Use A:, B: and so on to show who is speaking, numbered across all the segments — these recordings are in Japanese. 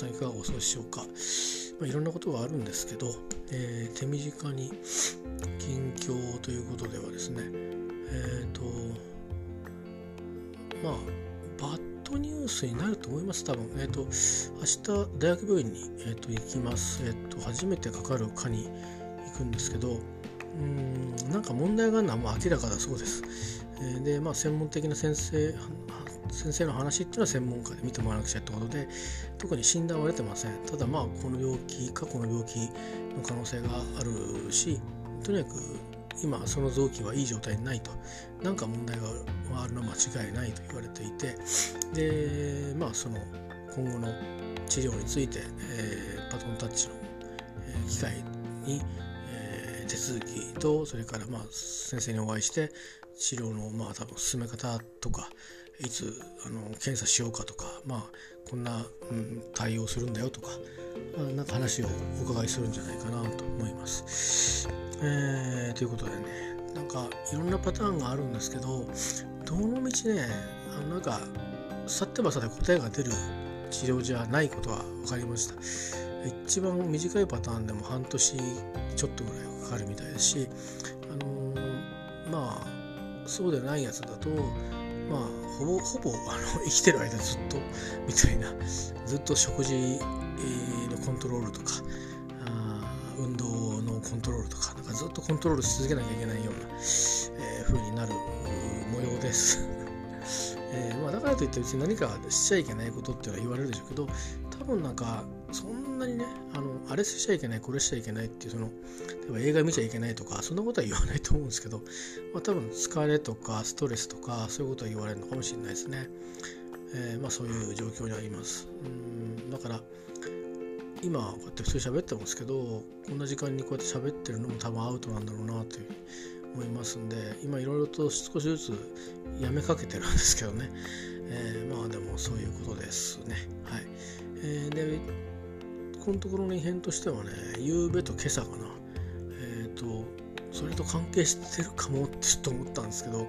A: さんいかがお過ごしでしょうか、まあ、いろんなことがあるんですけど、えー、手短に近況ということではですねえっ、ー、とまあバッドニュースになると思います多分。えっ、ー、と明日大学病院に、えーと、行きます。えっ、と初めてかかる科に行くんですけどうんなんか問題があるのはもう明らかだそうです。でまあ専門的な先生先生の話っていうのは専門家で見てもらわなくちゃってことで特に診断は出てません。ただまあこの病気過去の病気の可能性があるしとにかく今その臓器はいい状態にないと。何か問題があるのは間違いないと言われていて。でまあその今後の治療について、えー、バトンタッチの、えー、機会に、えー、手続きとそれからまあ先生にお会いして治療のまあ多分進め方とかいつあの検査しようかとかまあこんな、うん、対応するんだよとか、まあ、なんか話をお伺いするんじゃないかなと思います。えー、ということでねなんかいろんなパターンがあるんですけどどのみちねあのなんか去ってばさで答えが出る治療じゃないことは分かりました一番短いパターンでも半年ちょっとぐらいかかるみたいですしあのー、まあそうでないやつだとまあほぼほぼあの 生きてる間ずっとみたいなずっと食事のコントロールとか運動のコントロールとかなんかずっとコントロールし続けなきゃいけないような、えー、風になる模様です。えーまあ、だからといって別に何かしちゃいけないことっては言われるでしょうけど分なんかそんなにねあのあれしちゃいけないこれしちゃいけないっていうその例えば映画見ちゃいけないとかそんなことは言わないと思うんですけど、まあ、多分疲れとかストレスとかそういうことは言われるのかもしれないですね。えー、まあ、そういう状況にあります。うんだから今こうやって普通に喋ってますけどこんな時間にこうやって喋ってるのも多分アウトなんだろうなという思いますんで今いろいろと少しずつやめかけてるんですけどね、えー、まあでもそういうことですねはい、えー、でこのところの異変としてはね夕べと今朝かな。えっ、ー、とそれと関係してるかもってちょっと思ったんですけどあの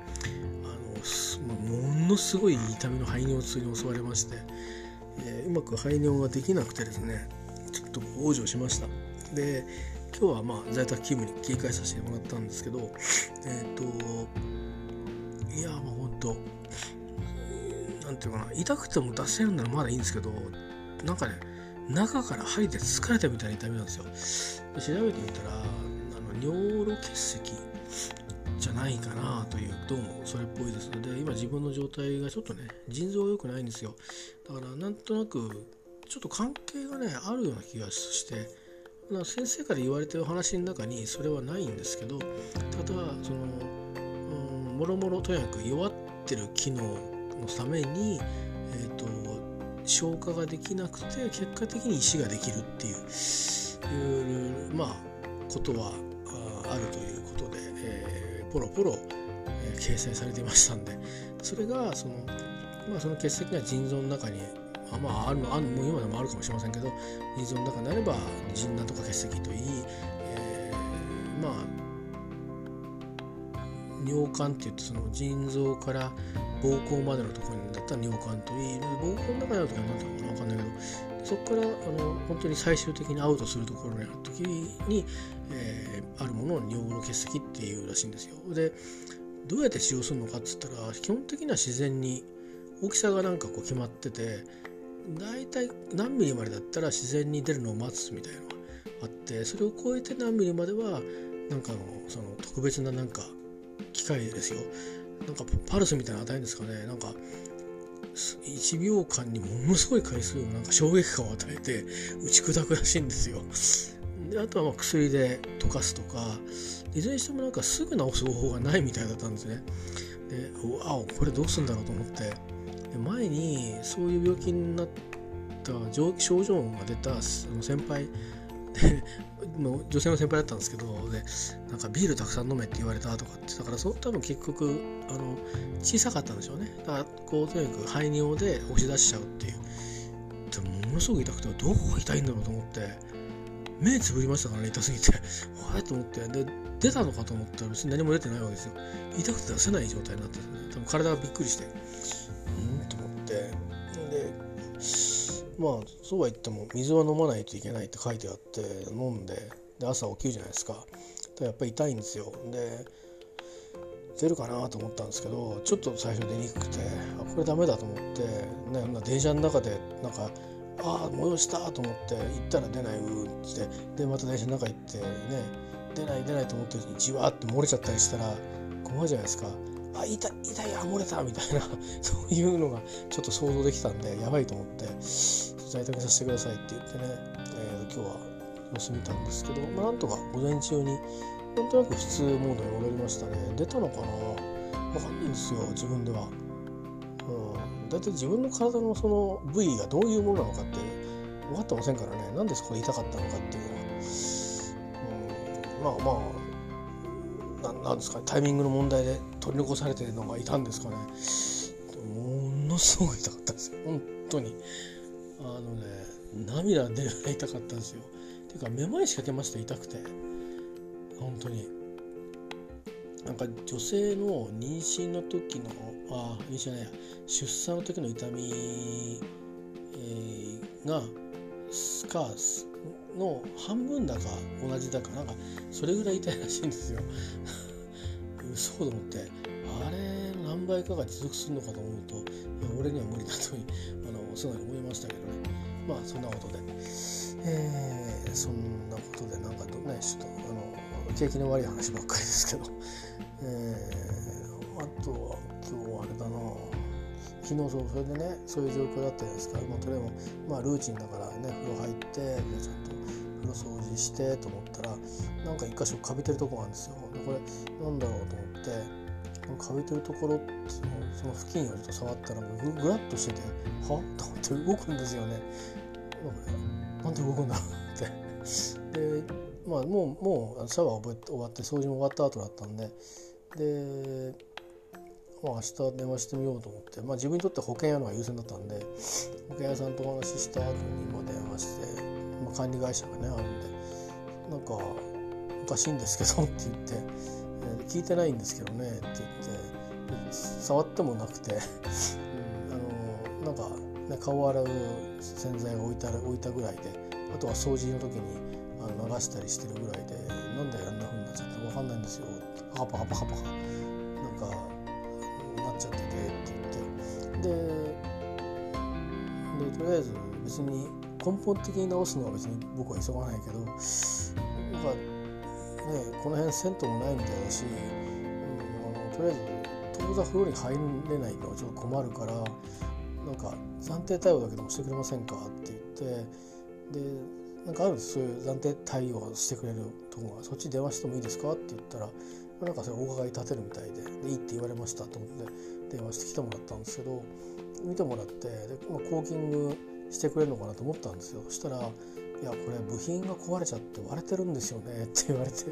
A: ものすごい痛みの排尿痛に襲われまして、えー、うまく排尿ができなくてですねちょっと往生しました。で今日はまあ在宅勤務に切り替えさせてもらったんですけどえっ、ー、といやもうほんとなんていうかな痛くても出せるならまだいいんですけどなんかね中から針で疲れたみたいな痛みなんですよ。調べてみたらあの尿路結石じゃないかなというどうもそれっぽいです。ので今自分の状態がちょっとね腎臓が良くないんですよ。だからなんとなくちょっと関係がねあるような気がして先生から言われてる話の中にそれはないんですけどただその、うん、もろもろとにかく弱ってる機能のために、えーと、消化ができなくて結果的に石ができるっていうまあことはあるということで、えー、ポロポロ、えー、掲載されていましたんでそれがその,、まあ、その結石が腎臓の中にあまああるのあるもう今でもあるかもしれませんけど腎臓の中になれば腎軟とか結石といい、えー、まあ尿管っていってその腎臓から膀胱までのところにだったら尿管といい膀胱の中にある時は何ていうかな分かんないけどそこからあの本当に最終的にアウトするところにある時に、えー、あるものを尿路結石っていうらしいんですよ。でどうやって使用するのかっつったら基本的には自然に大きさがなんかこう決まってて大体何ミリまでだったら自然に出るのを待つみたいなのがあってそれを超えて何ミリまではなんかのその特別ななんか機械ですよなんかパルスみたいな値ですかねなんか1秒間にものすごい回数のなんか衝撃感を与えて打ち砕くらしいんですよ。であとはまあ薬で溶かすとかいずれにしてもなんかすぐ治す方法がないみたいだったんですね。でうわこれどうするんだろうと思ってで前にそういう病気になった症状が出た先輩で女性の先輩だったんですけどでなんかビールたくさん飲めって言われたとかってだからそう多分結局あの小さかったんでしょうね。だからこうとにかく排尿で押し出しちゃうっていう。でもものすごく痛くてどこが痛いんだろうと思って目つぶりましたからね痛すぎて。あれと思って。で出たのかと思ったら別に何も出てないわけですよ。痛くて出せない状態になってて、ね、多分体がびっくりして。まあそうは言っても水は飲まないといけないって書いてあって飲んでで朝起きるじゃないですか。やっぱり痛いんですよ。で出るかなと思ったんですけどちょっと最初出にくくてあこれダメだと思って、ね、電車の中でなんかああ催したと思って行ったら出ないうってでまた電車の中行ってね出ない出ないと思ってじわって漏れちゃったりしたら困るじゃないですか。あ痛い痛いあ漏れたみたいな。そういうのがちょっと想像できたんでやばいと思って在宅させてくださいって言ってね、えー、今日は様子見たんですけど、まあ、なんとか午前中になんとなく普通モードに戻りましたね。出たのかな？わかんないんですよ自分では。うん、だいたい自分の体のその部位がどういうものなのかって分かってませんからね。なんでそこで痛かったのかっていうのは、うん、まあまあなんですかねタイミングの問題で取り残されてるのがいたんですかね。ものすごく痛かったですよ。本当に。あのね涙出るぐらい痛かったんですよ。ていうかめまいしかけました痛くて。本当に。なんか女性の妊娠の時のあ妊娠じゃない出産の時の痛み、えー、がスカースの半分だか同じだかなんかそれぐらい痛いらしいんですよ。嘘と思ってあれ何倍かが持続するのかと思うといや俺には無理だとあの素直に思いましたけどね。まあそんなことで、えー、そんなことでなんかとねちょっとあの景気の悪い話ばっかりですけど、えー、あとは今日あれだな。昨日そうそれでねそういう状況だったじゃないですか、まあ、とりあえずまあルーチンだからね風呂入ってちゃんと風呂掃除してと思ったらなんか一箇所かびてるとこがあるんですよ。でこれなんだろうと思ってかびてるところそのその付近をちょっと触ったらぐぐらっとしてては？と思って動くんですよね。なんで動くんだろうって。でまあ、もうもうシャワー終わって掃除も終わった後だったんで。で、まあ、明日電話してみようと思って、まあ、自分にとって保険屋のが優先だったんで保険屋さんとお話しした後に今電話して、まあ、管理会社がねあるんでなんかおかしいんですけどって言って、えー、聞いてないんですけどねって言って触ってもなくて、うん、あのなんか、ね、顔を洗う洗剤が置いた置いたぐらいであとは掃除の時にあの流したりしてるぐらいでなんであんな風になっちゃって分かんないんですよハパハパハパなんかででとりあえず別に根本的に直すのは別に僕は急がないけどなんかねこの辺銭湯もないみたいだし、うん、あのとりあえず当座風呂に入れないのはちょっと困るからなんか暫定対応だけでもしてくれませんかって言ってでなんかあるそういう暫定対応してくれるとこがそっち電話してもいいですかって言ったらなんかそれお伺い立てるみたいででいいって言われましたと思って電話してきてもらったんですけど見てもらってで、まあ、コーキングしてくれるのかなと思ったんですよそしたら「いやこれ部品が壊れちゃって割れてるんですよね」って言われて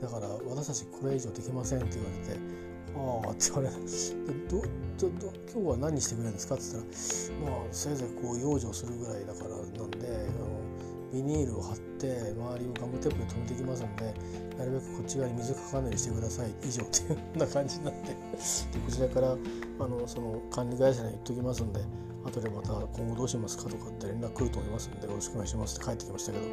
A: だから私たちこれ以上できませんって言われて「ああ」って言われて「どどど今日は何してくれるんですか?」って言ったら「まあせいぜいこう養生するぐらいだからなんであビニールを貼って周りをガムテープで留めていきますのでなるべくこっち側に水かかんないようにしてください。以上っていうような感じになってでこちらからあのその管理会社に言っときますんで後でまた今後どうしますかとかって連絡来ると思いますんでよろしくお願いしますって帰ってきましたけど。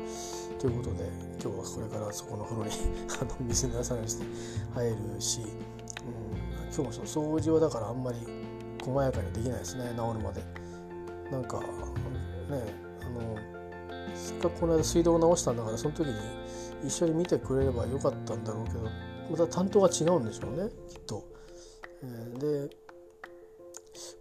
A: ということで今日はこれからそこの風呂に あの水流さなして入るし、うん、今日もその掃除はだからあんまり細やかにできないですね。治るまで。なんかねかこの間水道を直したんだからその時に一緒に見てくれればよかったんだろうけどまた担当が違うんでしょうねきっと。で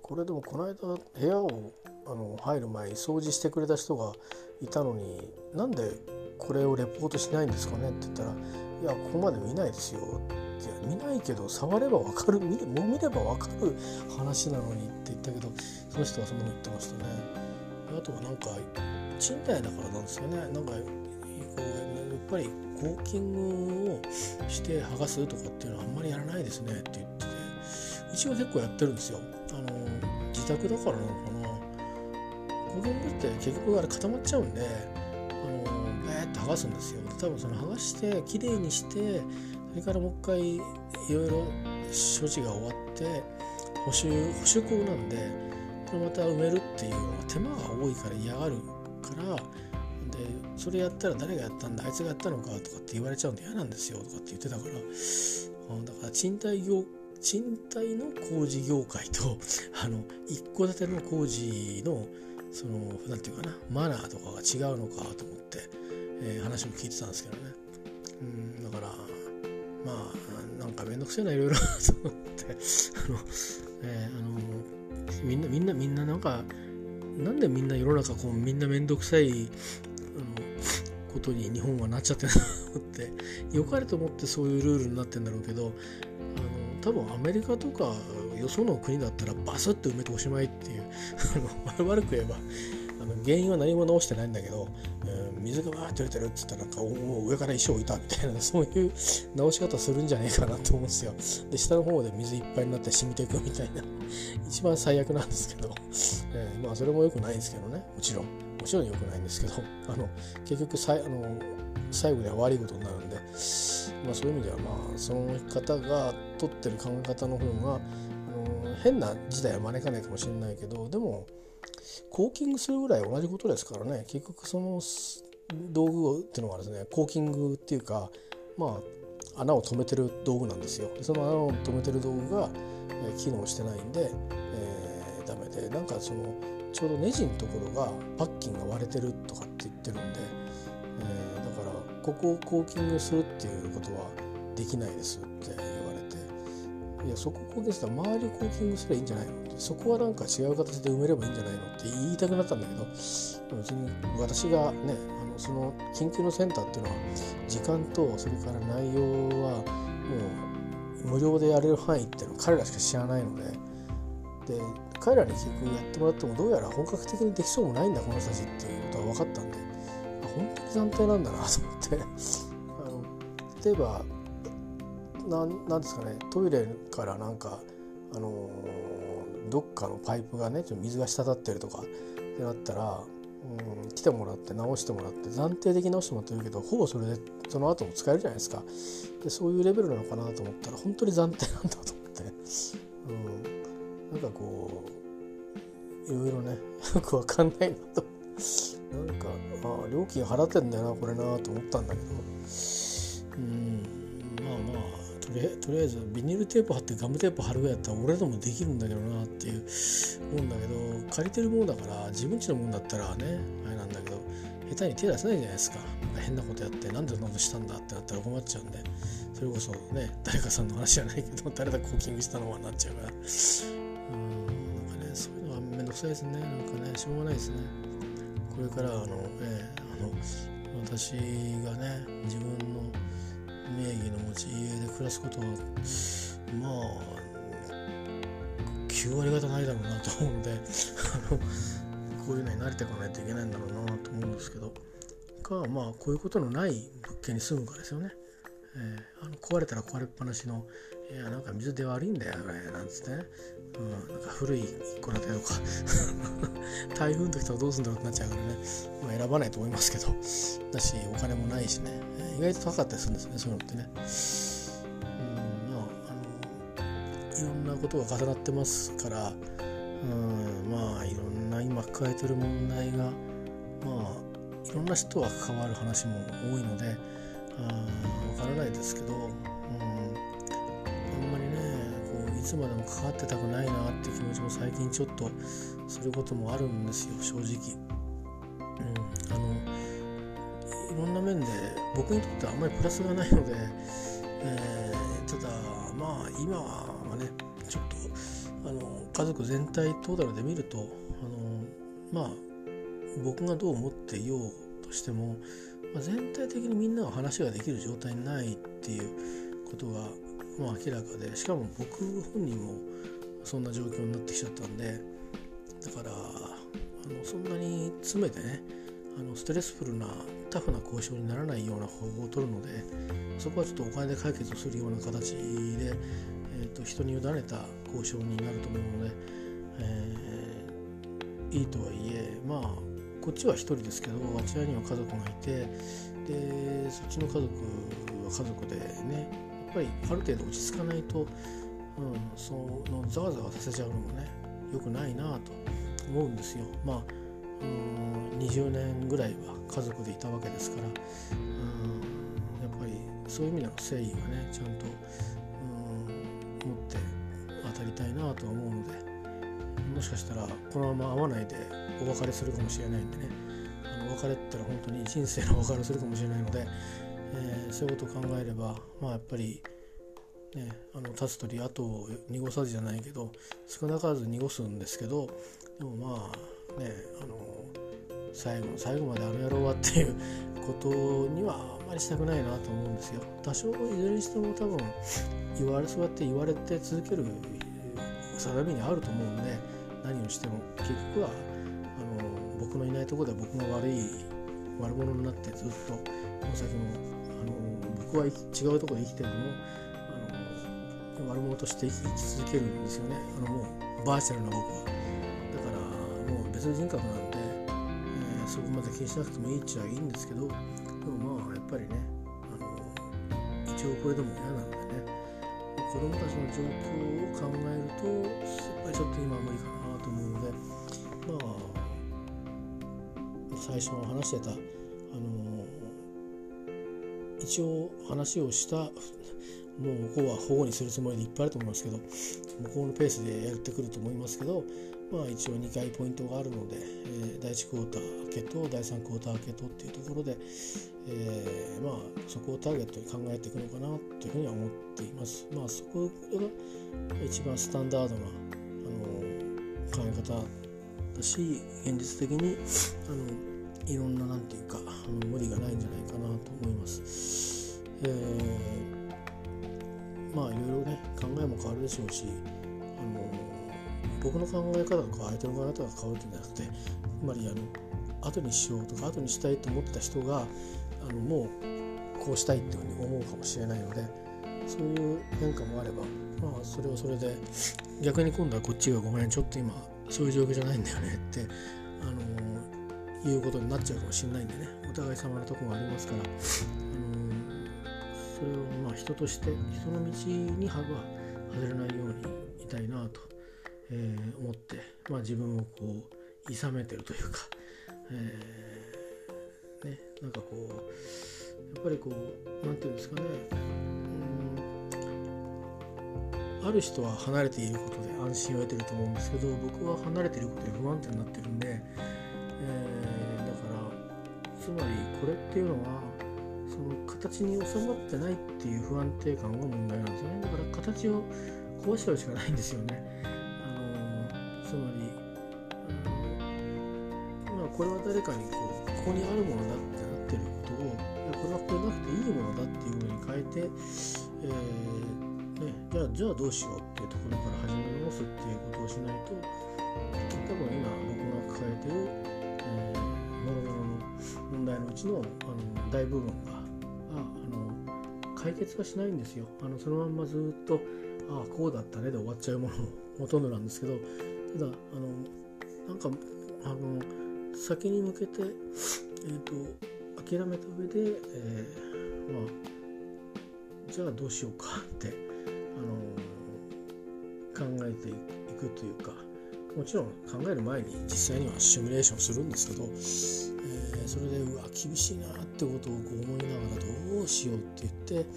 A: これでもこの間部屋をあの入る前に掃除してくれた人がいたのになんでこれをレポートしないんですかねって言ったら「いやここまで見ないですよ」って見ないけど触れば分かる見もう見れば分かる話なのにって言ったけどその人はそんなの言ってましたね。あとはなんか賃貸だからなんですよね。なんかこうやっぱりコーキングをして剥がすとかっていうのはあんまりやらないですねって言っててうちは結構やってるんですよあの自宅だからなのかなコーキングって結局あれ固まっちゃうんであのベーって剥がすんですよ多分その剥がしてきれいにしてそれからもう一回いろいろ処置が終わって補修補修工なんでこにまた埋めるっていうのは手間が多いから嫌がるからでそれやったら誰がやったんだあいつがやったのかとかって言われちゃうんで嫌なんですよとかって言ってたから。だから賃貸業賃貸の工事業界と あの一戸建ての工事のその何て言うかなマナーとかが違うのかと思って、えー、話も聞いてたんですけどね。うんだからまあなんか面倒くせえないろいろ。と思って。あの、えー、あのみんなみんなみんななんかなんでみんな世の中こうみんな面倒くさいあのことに日本はなっちゃってるのって 良かれと思ってそういうルールになってんだろうけどあの多分アメリカとかよその国だったらバスッと埋めておしまいっていう 悪く言えばあの原因は何も直してないんだけど、うん、水がわーって出てるっつったらなんか上から石を置いたみたいな そういう直し方するんじゃないかなと思うんですよ。で下の方で水いっぱいになって染みていくみたいな。一番最悪なんですけど、えー、まあそれも良くないんですけどね。もちろん。もちろん良くないんですけど。あの結局さいあの最後には悪いことになるんで、まあ、そういう意味ではまあその方が取ってる考え方の方があの変な事態は招かないかもしれないけどでもコーキングするぐらい同じことですからね。結局その道具っていうのはですねコーキングっていうかまあ穴を止めてる道具なんですよ。その穴を止めてる道具が、え、機能してないんで、えー、ダメでなんかそのちょうどネジのところがパッキンが割れてるとかって言ってるんで、えー、だからここをコーキングするっていうことはできないですって言われていやそこコーキングしたら周りをコーキングすればいいんじゃないのってそこはなんか違う形で埋めればいいんじゃないのって言いたくなったんだけど別に私がねあのその緊急のセンターっていうのは時間とそれから内容はもう無料でやれる範囲っていうのは彼らしか知らないので。で彼らに結局やってもらってもどうやら本格的にできそうもないんだこの人たちっていうことは分かったんで。本当に暫定なんだなと思って。あの例えばなんなんですかねトイレからなんかあのどっかのパイプがねちょっと水が滴ってるとかってなったら、うん、来てもらって直してもらって暫定的に直してもらってるけどほぼそれでその後も使えるじゃないですか。でそういうレベルなのかなと思ったら本当に暫定なんだと思って、うん、なんかこういろいろね よくわかんないなと。なんかあ料金払ってんだよなこれなと思ったんだけど。うん。まあまあ。とりとりあえずビニールテープ貼ってガムテープ貼るぐらいやったら俺でもできるんだけどなっていう思うんだけど借りてるものだから自分ちのもんだったらねあれなんだけど下手に手出せないじゃないですか。変なことやってなんでそんなことしたんだってなったら困っちゃうんでそれこそね誰かさんの話じゃないけど誰だコーキングしたのはなっちゃうから。うんなんかねそういうのはめんどくさいですね。なんかねしょうがないですね。これからあの、えー、あの私がね自分の名義の持ち家で暮らすことはまあ9割方ないだろうなと思うんで こういうのに慣れていかないといけないんだろうなと思うんですけどかまあこういうことのない物件に住むかですよね。えー、あの壊れたら壊れっぱなしの「いやなんか水で悪いんだよこれ」なんつってね、うん、なんか古い一戸建てとか。台風の時とかどうすんだろうってなっちゃうからね、まあ、選ばないと思いますけど。だしお金もないしね、意外と高かったりするんですねそういうのってね。うんまああのいろんなことが重なってますから。うんまあいろんな今抱えてる問題がまあいろんな人が関わる話も多いので。わからないですけど、うん、つまでも関わってたくないなっていう気持ちも最近ちょっとすることもあるんですよ正直。うん、あのいろんな面で僕にとってはあんまりプラスがないので、えー、ただまあ今はねちょっとあの家族全体トータルで見るとあのまあ僕がどう思っていようとしてもまあ、全体的にみんなが話ができる状態にないっていうことが、まあ、明らかで。しかも僕本人もそんな状況になってきちゃったんで。だからあのそんなに詰めてねあのストレスフルなタフな交渉にならないような方法を取るのでそこはちょっとお金で解決するような形で、えーと、人に委ねた交渉になると思うので、えー、いいとはいえまあこっちは1人ですけどあちらには家族がいてでそっちの家族は家族でねぱりある程度落ち着かないと、うん、そのざわざわさせちゃうのもね良くないなと思うんですよ。まあうん20年ぐらいは家族でいたわけですからうんやっぱりそういう意味での誠意はねちゃんとうん持って当たりたいなと思うのでもしかしたらこのまま会わないでお別れするかもしれないんでねあの別れってのは本当に人生のお別れするかもしれないので、えー、そういうことを考えればまあやっぱりね、あの立つ鳥後を濁さずじゃないけど少なからず濁すんですけどでもまあねあの最後の最後まであの野郎はっていうことにはあんまりしたくないなと思うんですよ。多少いずれにしても多分言われそうやって言われて続ける定めにあると思うんで何をしても結局はあの僕のいないところで僕が悪い悪者になってずっとこの先も僕は違うところで生きてるのもあの悪者として生き続けるんですよね。あのもうバーチャルな僕はだからもう別の人格なんで、えー、そこまで気にしなくてもいいっちゃいいんですけどでもまあやっぱりねあの一応これでも嫌なんでね。子どもたちの状況を考えるとやっぱりちょっと今は無理かなと思うのでまあ最初話してた一応話をしたもう向こうは保護にするつもりでいっぱいあると思いますけど向こうのペースでやってくると思いますけどまあ一応2回ポイントがあるので、えー、第1クォーター明けと第3クォーター明けとっていうところで、えー、まあそこをターゲットに考えていくのかなというふうには思っています。まあそこが一番スタンダードなあの考え方だし現実的にあのいろんななんていうか無理がないんじゃないかなと思います。えー、まあいろいろね考えも変わるでしょうしあの僕の考え方とか相手の考え方が変わるんじゃなくてつまりあの後にしようとか後にしたいと思ってた人があのもうこうしたいっていうふうに思うかもしれないのでそういう変化もあればまあそれはそれで逆に今度はこっちがごめんちょっと今そういう状況じゃないんだよねってあのいうことになっちゃうかもしれないんでね。お互い様なとこがありますから、あのそれをまあ人として人の道に歯が外れないようにいたいなと、えー、思って、まあ、自分をこういさめてるというか、えー、ねなんかこうやっぱりこう何て言うんですかね。ある人は離れていることで安心を得てると思うんですけど僕は離れていることで不安定になってるんで、つまりこれっていうのはその形に収まってないっていう不安定感が問題なんですよね。だから形を壊しちゃうしかないんですよね。あのつまりあの、まあ、これは誰かにこうここにあるものだってなってることをいやこれはこれなくていいものだっていうふうに変えて、えーね、じゃあじゃあどうしようっていうところから始め直すっていうことをしないと多分今僕が抱えてる、えー、もろもろの問題のうちのあの大部分があの解決はしないんですよ。あのそのまんまずっとああこうだったねで終わっちゃうもの ほとんどなんですけどただあのなんかあの先に向けて、えーと、と諦めた上で、えー、まあじゃあどうしようかってあの考えていくというかもちろん考える前に実際にはシミュレーションするんですけど、えー、それでうわ厳しいなってことをこう思いながらどうしようって言って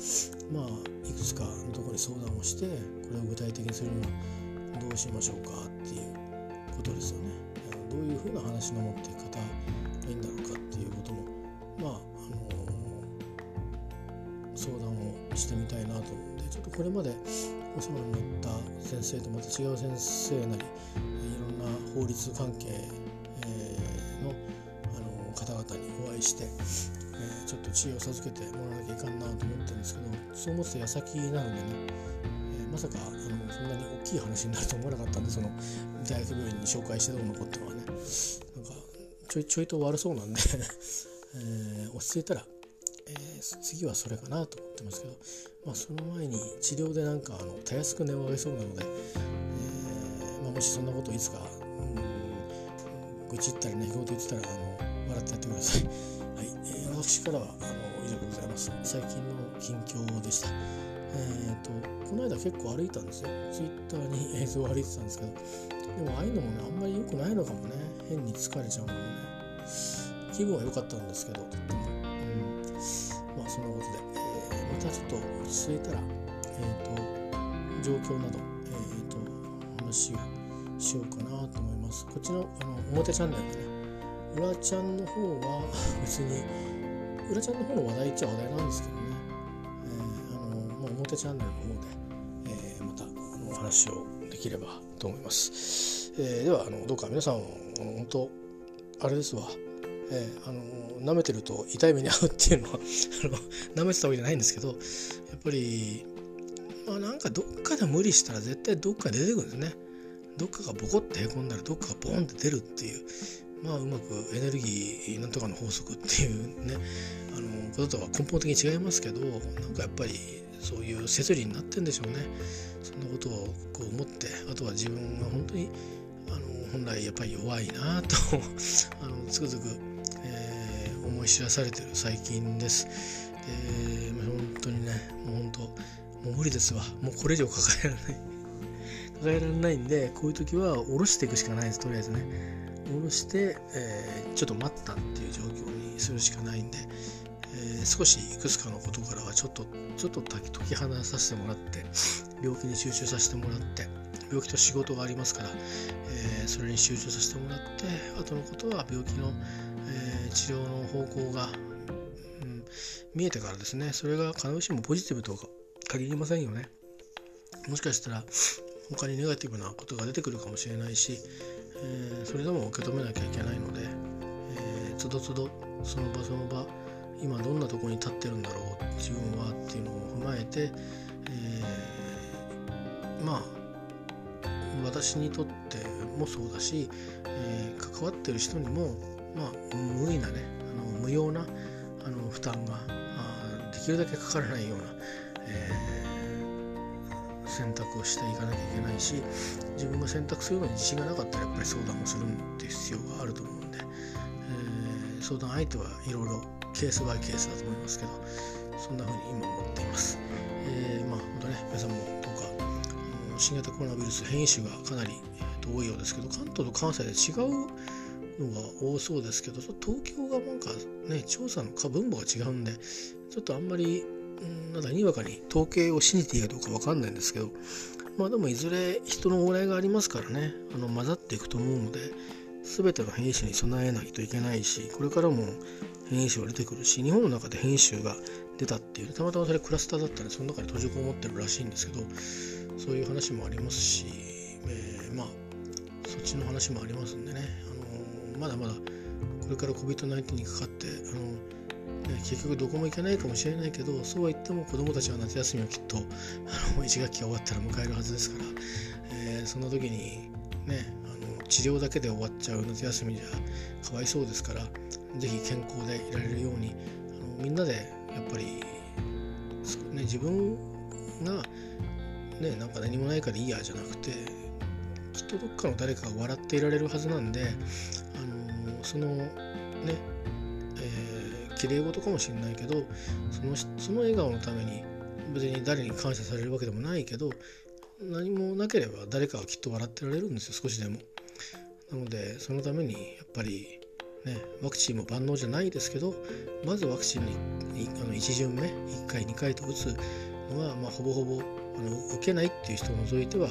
A: まあいくつかのところに相談をしてこれを具体的にするにはどうしましょうかっていうことですよね。どういうふうな話の持っていき方がいいんだろうかっていうこともまあ、あのー、相談をしてみたいなと思うんでちょっとこれまでお世話になった先生とまた違う先生なり法律関係のあの方々にお会いして、えちょっと知恵を授けてもらわなきゃいかんなと思ってるんですけどそう思ってた矢先なのでね、えまさかあのそんなに大きい話になると思わなかったんでその大学病院に紹介してどうのこってはねなんかちょいちょいと悪そうなんで えー、落ち着いたらえー、次はそれかなと思ってますけど、まあ、その前に治療でなんかあのたやすく根を上げそうなので、えー、まあ、もしそんなこといつか、うん、愚痴ったりねひごと言ってたらあの笑ってやってください。はい。えー、私からはあの以上でございます。最近の近況でした。ええーと、この間結構歩いたんですよ。ツイッターに 映像を歩いてたんですけど。でもああいうのもねあんまり良くないのかもね。変に疲れちゃうのもね。気分は良かったんですけど。とっても、うん、まあそんなことで、えー、またちょっと落ち着いたらえっ、ー、と状況などえっ、ー、と話をしようかなと思います。こっちのあの表チャンネルでね。裏ちゃんの方は 別に裏ちゃんの方の話題っちゃ話題なんですけどね、えー、あのまあ、表チャンネルの方で、えー、またお話をできればと思います、えー、ではあのどうか皆さん本当あれですわ。えー、あの舐めてると痛い目に遭うっていうのは 舐めてたわけじゃないんですけどやっぱりまあなんかどっかで無理したら絶対どっかで出てくるんですね。どっかがボコってへこんだらどっかがボーンって出るっていうまあうまくエネルギーなんとかの法則っていうねあのこととは根本的に違いますけどなんかやっぱりそういう摂理になってんでしょうね。そんなことをこう思ってあとは自分が本当にあの本来やっぱり弱いなと あのつくづく、えー、思い知らされてる最近です。えー、本当にねもう本当もう無理ですわ。もうこれ以上抱えられない。抱えられないんでこういう時は下ろしていくしかないですとりあえずね。下ろして、えー、ちょっと待ったっていう状況にするしかないんで、えー、少しいくつかのことからはちょっとちょっと解き放させてもらって病気に集中させてもらって病気と仕事がありますから、えー、それに集中させてもらって後のことは病気の、え治療の方向が、うん、見えてからですね。それが必ずしもポジティブとか限りませんよね。もしかしたら他にネガティブなことが出てくるかもしれないし、えー、それでも受け止めなきゃいけないので、えー、つどつどその場その場今どんなとこに立ってるんだろう自分はっていうのを踏まえて、えー、まあ私にとってもそうだし、えー、関わってる人にも、まあ、無意なねあの無用なあの負担ができるだけかからないような、えー選択をしていかなきゃいけないし自分が選択するのに自信がなかったらやっぱり相談をするっていう必要があると思うんで、えー、相談相手はいろいろケースバイケースだと思いますけどそんな風に今思っています。えー、まあ本当ね皆さんもどうか新型コロナウイルス変異種がかなり、えー、多いようですけど関東と関西で違うのが多そうですけど東京がなんかね調査の分母が違うんでちょっとあんまりなんだにわかに統計を信じていいかどうか分かんないんですけどまあでもいずれ人の往来がありますからねあの混ざっていくと思うので全ての変異種に備えないといけないしこれからも変異種が出てくるし日本の中で変異種が出たっていうたまたまそれクラスターだったんでその中に閉じこもってるらしいんですけどそういう話もありますし、えー、まあそっちの話もありますんでね、あのまだまだこれから COVID-19 にかかってあの結局どこも行けないかもしれないけどそうは言っても子どもたちは夏休みをきっとあの1学期が終わったら迎えるはずですから、えー、そんな時にねあの治療だけで終わっちゃう夏休みじゃかわいそうですから是非健康でいられるようにあのみんなでやっぱり、ね、自分が、ね、なんか何もないからいいやじゃなくてきっとどっかの誰かが笑っていられるはずなんであのそのね綺麗事かもしれないけどそのその笑顔のために別に誰に感謝されるわけでもないけど何もなければ誰かはきっと笑ってられるんですよ少しでも。なのでそのためにやっぱりねワクチンも万能じゃないですけどまずワクチンにあの1巡目1回2回と打つのは、まあ、ほぼほぼあの受けないっていう人を除いては、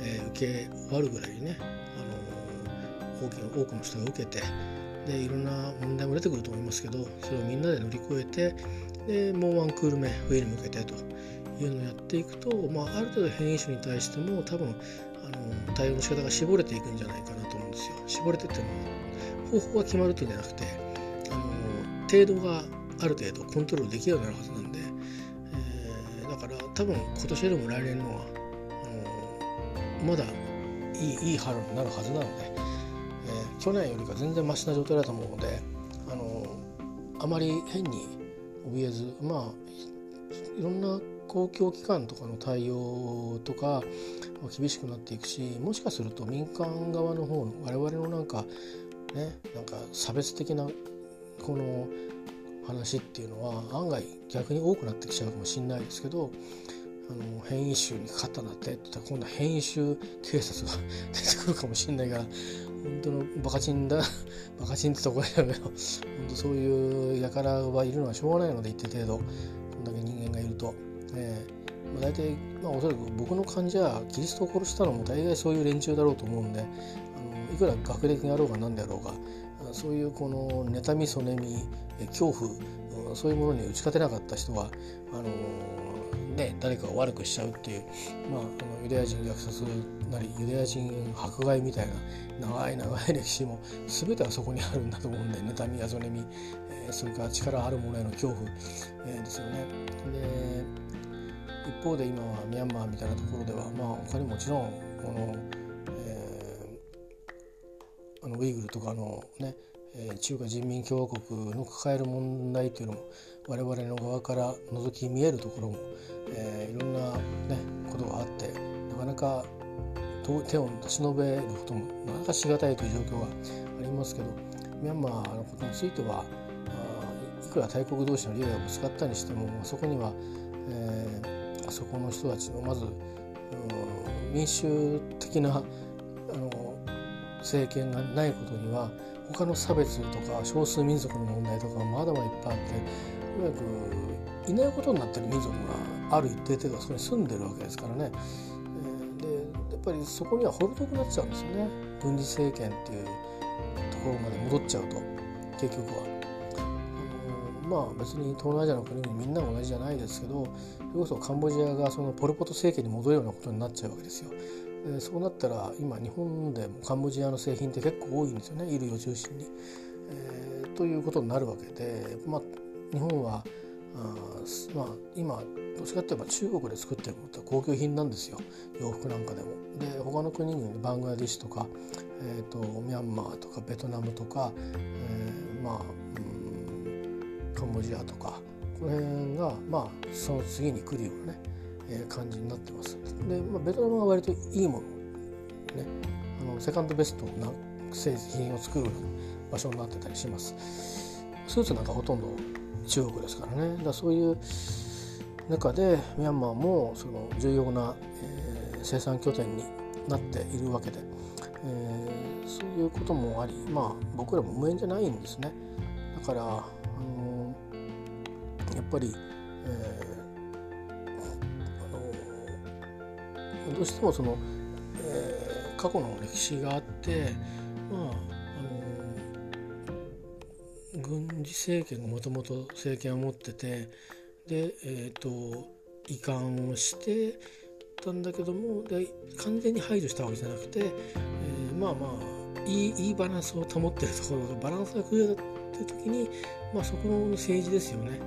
A: えー、受け終わるぐらいにね、あのー、多くの人が受けてでいろんな問題も出てくると思いますけどそれをみんなで乗り越えてでもうワンクール目冬に向けてというのをやっていくと、まあ、ある程度変異種に対しても多分あの対応の仕方が絞れていくんじゃないかなと思うんですよ。絞れてっていうのは方法が決まるというんじゃなくてあの程度がある程度コントロールできるようになるはずなんで、えー、だから多分今年よりも来年のはあのまだいいいい春になるはずなので。去年よりか全然マシな状態だと思うのであのあまり変に怯えずまあいろんな公共機関とかの対応とか厳しくなっていくしもしかすると民間側の方の我々のなんかねなんか差別的なこの話っていうのは案外逆に多くなってきちゃうかもしれないですけどあの変異種にかかったんだってって言ったら今度は変異種警察が 出てくるかもしれないから本当のバカチンだ バカチンってとこだけど本当そういう輩はいるのはしょうがないので一定程度。こんだけ人間がいると。えーまあ、大体、まあ、おそらく僕の患者はキリストを殺したのも大概そういう連中だろうと思うんであのいくら学歴があろうが何であろうがそういうこの妬みそねみ恐怖そういうものに打ち勝てなかった人はあのね、誰かを悪くしちゃうっていう、まあ、あのユダヤ人虐殺なりユダヤ人迫害みたいな長い長い歴史も全てはそこにあるんだと思うんで妬みやぞねみ、えー、それから力ある者への恐怖、えー、ですよね。で一方で今はミャンマーみたいなところでは、まあ、他にもちろんこの、えー、あのウイグルとかのね中華人民共和国の抱える問題というのも我々の側から覗き見えるところも、えー、いろんな、ね、ことがあってなかなか手を差し伸べることもなかなかしがたいという状況がありますけどミャンマーのことについてはいくら大国同士の利害がぶつかったにしてもそこには、えー、そこの人たちのまず民主的なあの政権がないことには他の差別とか少数民族の問題とかまだまだいっぱいあっていわゆるいないことになってる民族がある一定程度そこに住んでるわけですからね。でそこにはほど遠くなっちゃうんですよね軍事政権っていうところまで戻っちゃうと結局は。あのまあ別に東南アジアの国にみんな同じじゃないですけどそれこそカンボジアがそのポル・ポト政権に戻るようなことになっちゃうわけですよ。でそうなったら今日本でもカンボジアの製品って結構多いんですよね衣類を中心に。えー、ということになるわけで、まあ、日本はあ、まあ、今どっちかっていえば中国で作ってるものって高級品なんですよ洋服なんかでも。で他の国にバングラディッシュとか、えーと、ミャンマーとかベトナムとか、えー、まあ、うん、カンボジアとかこの辺が、まあ、その次に来るようなねえ感じになってます。で、まあ、ベトナムは割といいものねあのセカンドベストな製品を作る場所になってたりします。スーツなんかほとんど中国ですからね。だそういう中でミャンマーもその重要な、えー、生産拠点になっているわけで、えー、そういうこともありまあ僕らも無縁じゃないんですね。だから、あのー、やっぱり、えーどうしてもその、えー、過去の歴史があってまあ軍事政権がもともと政権を持っててでえっ、ー、と移管をしてたんだけどもで完全に排除したわけじゃなくて、えー、まあまあいいいいバランスを保ってるところがバランスが崩れたって時に、まあ、そこの政治ですよね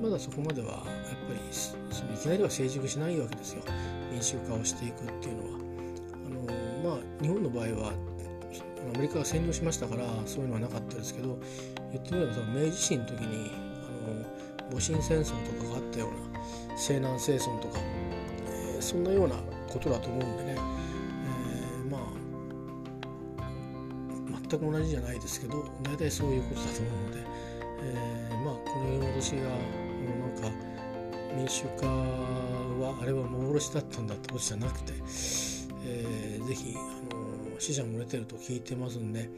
A: まだそこまではやっぱりそのいきなりは成熟しないわけですよ。民主化をしていくっていうのはあのまあ日本の場合はアメリカが占領しましたからそういうのはなかったですけど言ってみれば明治維新の時にあの戊辰戦争とかがあったような西南西村とか、えー、そんなようなことだと思うんでね、えー、まあ全く同じじゃないですけど大体そういうことだと思うので、えー、まあこの読み戻しがなんか民主化はあれは幻だったんだってことじゃなくて、えー、ぜひ死者も出てると聞いてますんで、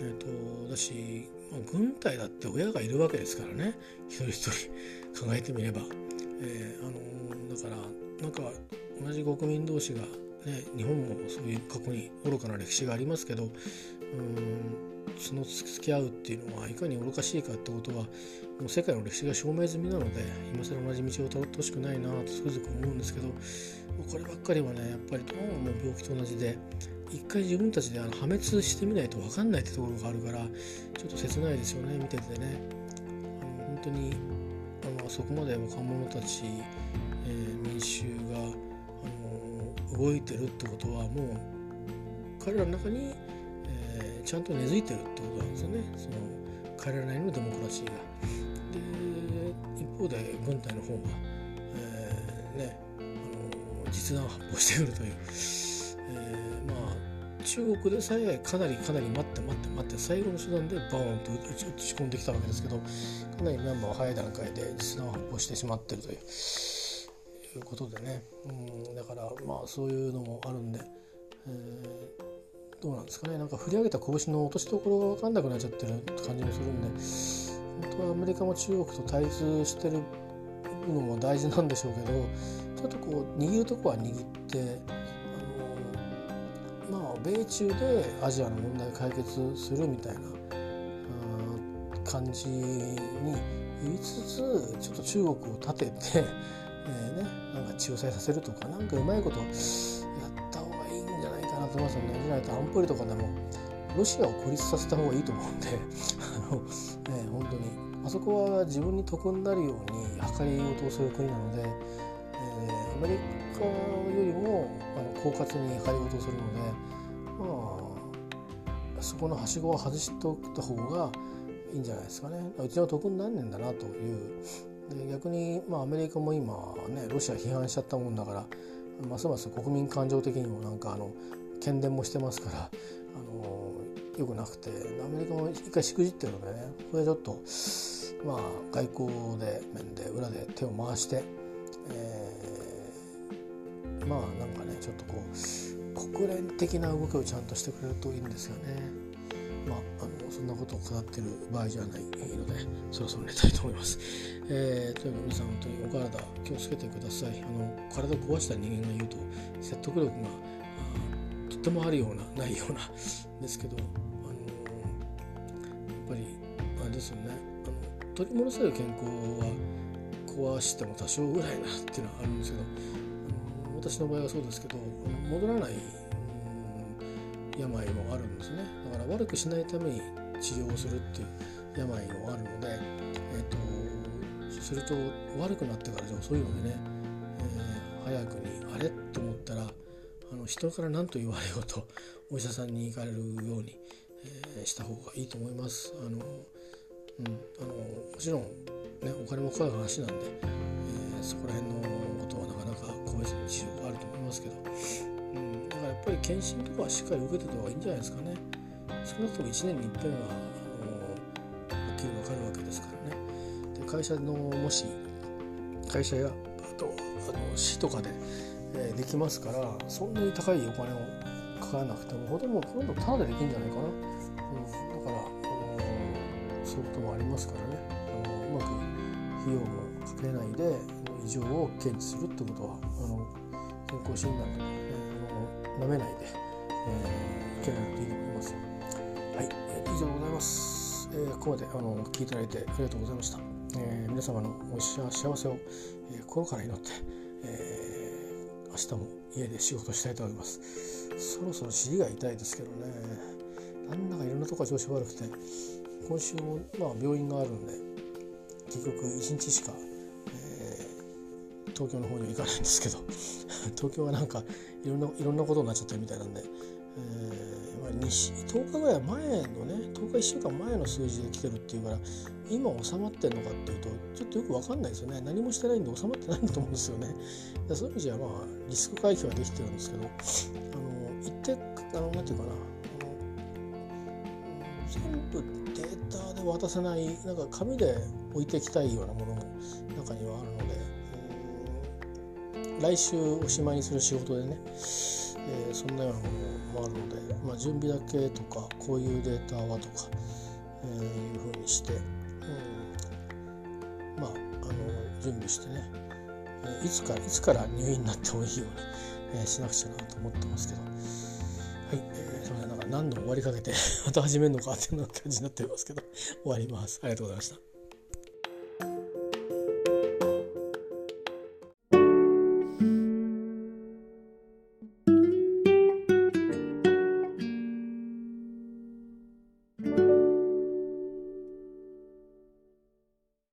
A: えーと、だし、まあ、軍隊だって親がいるわけですからね。一人一人考えてみれば、えー、あのだからなんか同じ国民同士が、ね、日本もそういう過去に愚かな歴史がありますけどうんその付き合うっていうのはいかに愚かしいかってことはもう世界の歴史が証明済みなので今更同じ道をたどってほしくないなとつくづく思うんですけどこればっかりはねやっぱりどうも病気と同じで一回自分たちであの破滅してみないと分かんないってところがあるからちょっと切ないですよね見ててね。あの本当にあのそこまで若者たち、えー、民衆があの動いてるってことはもう彼らの中に、えー、ちゃんと根付いてるってことなんですよね。その彼らなりのデモクラシーが。で一方で軍隊の方が、えー、ねあの実弾発砲してくるという、中国でさえかなりかなり待って待って待って最後の手段でバーンと打ち打ち込んできたわけですけどかなりミャンマーは早い段階で実弾を発砲してしまってるという。いうことでね、うん、だからまあそういうのもあるんで、えー、どうなんですかねなんか振り上げた拳の落としどころが分かんなくなっちゃってる感じもするんで本当はアメリカも中国と対立してるのも大事なんでしょうけどちょっとこう握るとこは握って米中でアジアの問題解決するみたいな感じに言いつつちょっと中国を立てて、えー、ね、なんか仲裁させるとかなんかうまいことやった方がいいんじゃないかなと思いますよね。じゃないと安保理とかでもロシアを孤立させた方がいいと思うんで あの、ね、本当にあそこは自分に得になるように計り事をする国なので、えー、アメリカよりもあの狡猾に計り事をするのでこのはしごを外しておった方がいいんじゃないですかね。うちの得になんねんだなという。で逆に、まあ、アメリカも今ねロシア批判しちゃったもんだからますます国民感情的にもなんかあの喧伝もしてますからあのよくなくて。アメリカも一回しくじってるのでねこれちょっとまあ外交で面で裏で手を回して、えー、まあなんかねちょっとこう国連的な動きをちゃんとしてくれるといいんですよね。まあ、あのそんなことを語ってる場合じゃないのでそろそろ寝たいと思います。えー、というか皆さん本当にお体気をつけてください。あの体を壊した人間が言うと説得力がとってもあるようなないようなですけど、あのやっぱりあれですよねあの取り戻せる健康は壊しても多少ぐらいなっていうのはあるんですけどあの私の場合はそうですけど戻らない病もあるんですねだから悪くしないために治療をするっていう病もあるので、えーと、すると悪くなってからじゃ遅いのでね、えー、早くにあれと思ったらあの人から何と言われようと お医者さんに行かれるように、えー、した方がいいと思います。あのうん、あのもちろん、ね、お金もかかる話なんで、えー、そこら辺のことぱり検診とかはしっかり受けてた方がいいんじゃないですかね。少なくとも1年に一遍はあのはっきり分かるわけですからね。で会社のもし会社やあとあの市とかで、えー、できますからそんなに高いお金をかからなくてもほとんど今度タダでできるんじゃないかな、うん、だからそういうこともありますからね。あのうまく費用もかけないで異常を検知するってことはあの健康診断とか舐めないで、えー、受けられるといいと思います。はい、えー、以上でございます。えー、ここまであの聞いていただいてありがとうございました。えー、皆様のお幸せを、えー、心から祈って、えー、明日も家で仕事したいと思います。そろそろ尻が痛いですけどね、なんだかいろんなとこが調子悪くて、今週も、まあ、病院があるんで、結局1日しか東京の方には行かないんですけど東京はなんかいろんないろんなことになっちゃってるみたいなんで、えー、10日ぐらい前のね10日1週間前の数字で来てるっていうから今収まってんのかっていうとちょっとよく分かんないですよね。何もしてないんで収まってないんだと思うんですよね。そういう意味じゃまあリスク回避はできてるんですけどあの一定あのなんていうかな全部データで渡せないなんか紙で置いていきたいようなものも中にはあるの来週おしまいにする仕事でね、えー、そんなようなものもあるので、まあ、準備だけとかこういうデータはとか、えー、いうふうにして、うん、まああの準備してね、えー、いつかいつから入院になってもいいように、えー、しなくちゃなと思ってますけど。はい、えー、すみません、なんか何度も終わりかけて また始めるのかっていうような感じになってますけど、終わります。ありがとうございました。